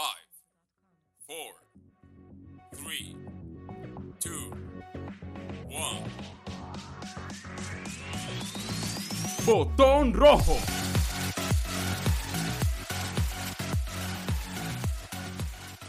Five, four, three, two, one. Botón rojo.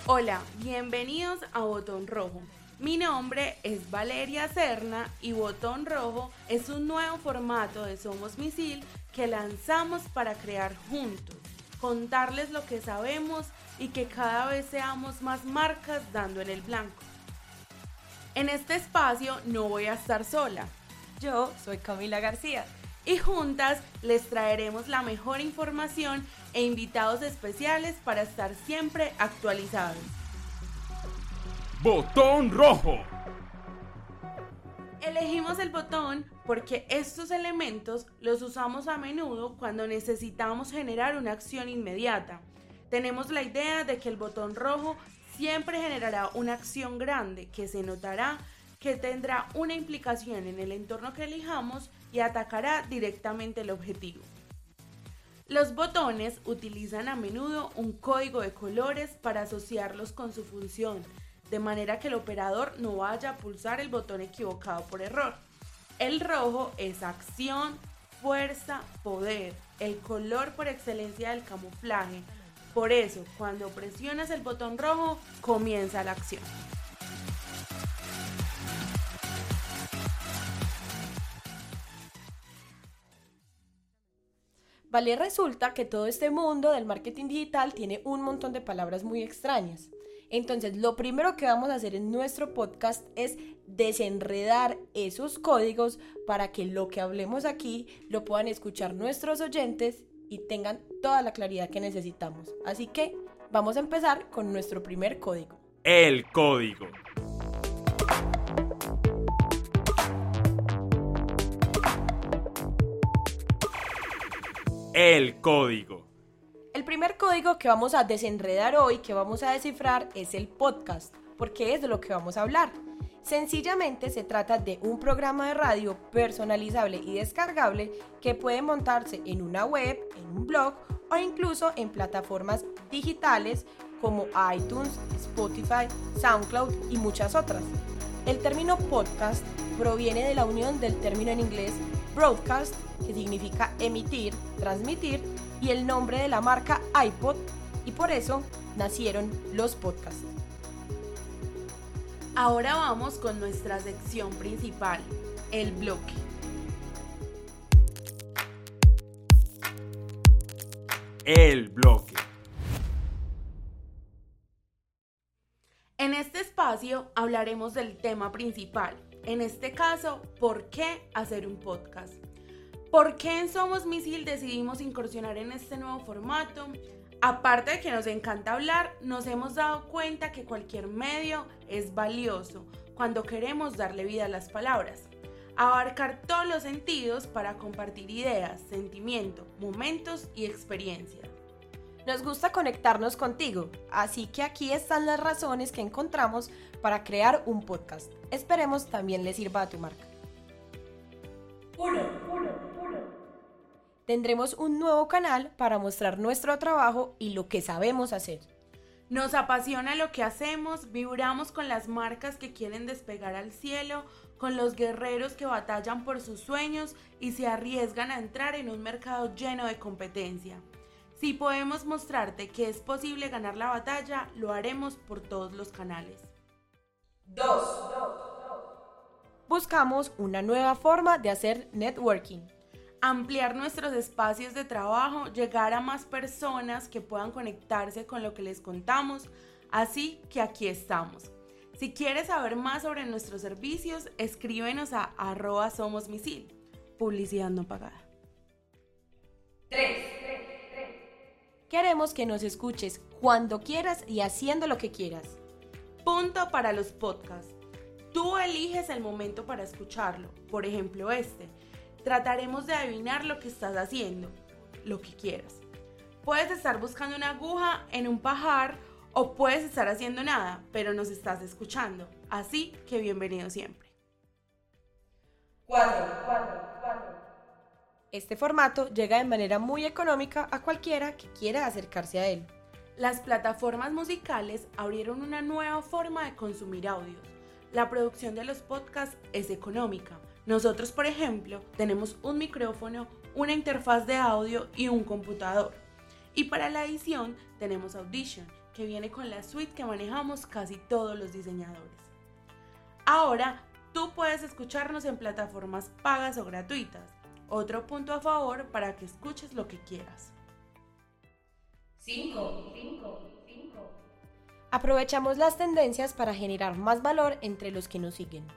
Hola, bienvenidos a Botón Rojo. Mi nombre es Valeria Serna y Botón Rojo es un nuevo formato de Somos Misil que lanzamos para crear juntos, contarles lo que sabemos y que cada vez seamos más marcas dando en el blanco. En este espacio no voy a estar sola. Yo soy Camila García. Y juntas les traeremos la mejor información e invitados especiales para estar siempre actualizados. Botón rojo. Elegimos el botón porque estos elementos los usamos a menudo cuando necesitamos generar una acción inmediata. Tenemos la idea de que el botón rojo siempre generará una acción grande que se notará, que tendrá una implicación en el entorno que elijamos y atacará directamente el objetivo. Los botones utilizan a menudo un código de colores para asociarlos con su función, de manera que el operador no vaya a pulsar el botón equivocado por error. El rojo es acción, fuerza, poder, el color por excelencia del camuflaje. Por eso, cuando presionas el botón rojo, comienza la acción. Vale, resulta que todo este mundo del marketing digital tiene un montón de palabras muy extrañas. Entonces, lo primero que vamos a hacer en nuestro podcast es desenredar esos códigos para que lo que hablemos aquí lo puedan escuchar nuestros oyentes y tengan toda la claridad que necesitamos. Así que vamos a empezar con nuestro primer código. El código. El código. El primer código que vamos a desenredar hoy, que vamos a descifrar, es el podcast, porque es de lo que vamos a hablar. Sencillamente se trata de un programa de radio personalizable y descargable que puede montarse en una web, en un blog o incluso en plataformas digitales como iTunes, Spotify, SoundCloud y muchas otras. El término podcast proviene de la unión del término en inglés broadcast, que significa emitir, transmitir, y el nombre de la marca iPod, y por eso nacieron los podcasts. Ahora vamos con nuestra sección principal, el bloque. El bloque. En este espacio hablaremos del tema principal, en este caso, ¿por qué hacer un podcast? ¿Por qué en Somos Misil decidimos incursionar en este nuevo formato? Aparte de que nos encanta hablar, nos hemos dado cuenta que cualquier medio es valioso cuando queremos darle vida a las palabras. Abarcar todos los sentidos para compartir ideas, sentimientos, momentos y experiencias. Nos gusta conectarnos contigo, así que aquí están las razones que encontramos para crear un podcast. Esperemos también le sirva a tu marca. Tendremos un nuevo canal para mostrar nuestro trabajo y lo que sabemos hacer. Nos apasiona lo que hacemos, vibramos con las marcas que quieren despegar al cielo, con los guerreros que batallan por sus sueños y se arriesgan a entrar en un mercado lleno de competencia. Si podemos mostrarte que es posible ganar la batalla, lo haremos por todos los canales. 2. Buscamos una nueva forma de hacer networking. Ampliar nuestros espacios de trabajo, llegar a más personas que puedan conectarse con lo que les contamos, así que aquí estamos. Si quieres saber más sobre nuestros servicios, escríbenos a arroba somos misil. Publicidad no pagada. 3. Queremos que nos escuches cuando quieras y haciendo lo que quieras. Punto para los podcasts. Tú eliges el momento para escucharlo. Por ejemplo, este. Trataremos de adivinar lo que estás haciendo, lo que quieras. Puedes estar buscando una aguja en un pajar o puedes estar haciendo nada, pero nos estás escuchando. Así que bienvenido siempre. 4. Este formato llega de manera muy económica a cualquiera que quiera acercarse a él. Las plataformas musicales abrieron una nueva forma de consumir audios. La producción de los podcasts es económica. Nosotros, por ejemplo, tenemos un micrófono, una interfaz de audio y un computador. Y para la edición tenemos Audition, que viene con la suite que manejamos casi todos los diseñadores. Ahora, tú puedes escucharnos en plataformas pagas o gratuitas. Otro punto a favor para que escuches lo que quieras. 5. Aprovechamos las tendencias para generar más valor entre los que nos siguen.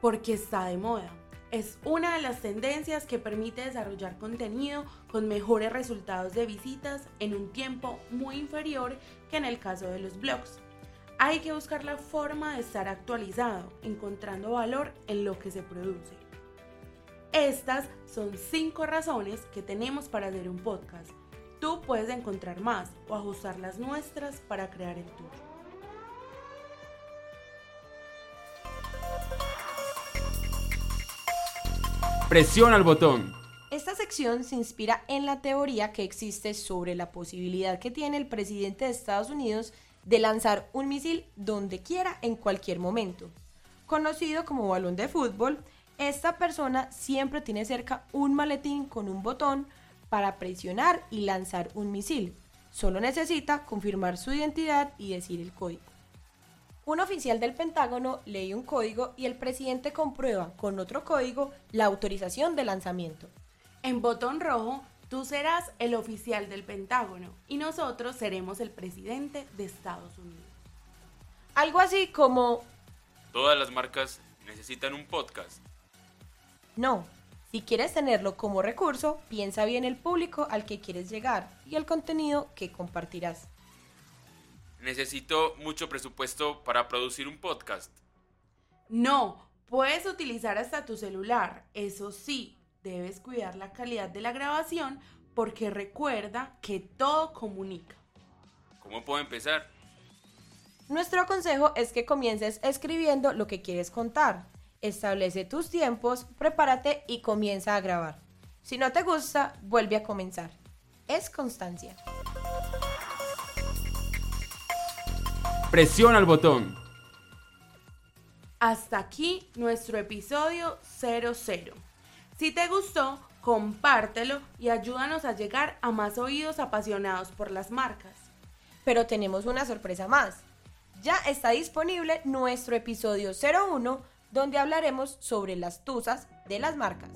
Porque está de moda. Es una de las tendencias que permite desarrollar contenido con mejores resultados de visitas en un tiempo muy inferior que en el caso de los blogs. Hay que buscar la forma de estar actualizado, encontrando valor en lo que se produce. Estas son cinco razones que tenemos para hacer un podcast Tú puedes encontrar más o ajustar las nuestras para crear el tuyo. Presiona el botón. Esta sección se inspira en la teoría que existe sobre la posibilidad que tiene el presidente de Estados Unidos de lanzar un misil donde quiera en cualquier momento. Conocido como balón de fútbol, esta persona siempre tiene cerca un maletín con un botón para presionar y lanzar un misil. Solo necesita confirmar su identidad y decir el código. Un oficial del Pentágono lee un código y el presidente comprueba con otro código la autorización de lanzamiento. En botón rojo, tú serás el oficial del Pentágono y nosotros seremos el presidente de Estados Unidos. Algo así como... Todas las marcas necesitan un podcast. No, si quieres tenerlo como recurso, piensa bien el público al que quieres llegar y el contenido que compartirás. Necesito mucho presupuesto para producir un podcast. No, puedes utilizar hasta tu celular. Eso sí, debes cuidar la calidad de la grabación porque recuerda que todo comunica. ¿Cómo puedo empezar? Nuestro consejo es que comiences escribiendo lo que quieres contar establece tus tiempos, prepárate y comienza a grabar. Si no te gusta, vuelve a comenzar. Es constancia. Presiona el botón. Hasta aquí nuestro episodio 00. Si te gustó, compártelo y ayúdanos a llegar a más oídos apasionados por las marcas. Pero tenemos una sorpresa más. Ya está disponible nuestro episodio 01 donde hablaremos sobre las tusas de las marcas.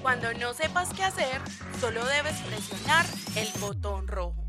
Cuando no sepas qué hacer, solo debes presionar el botón rojo.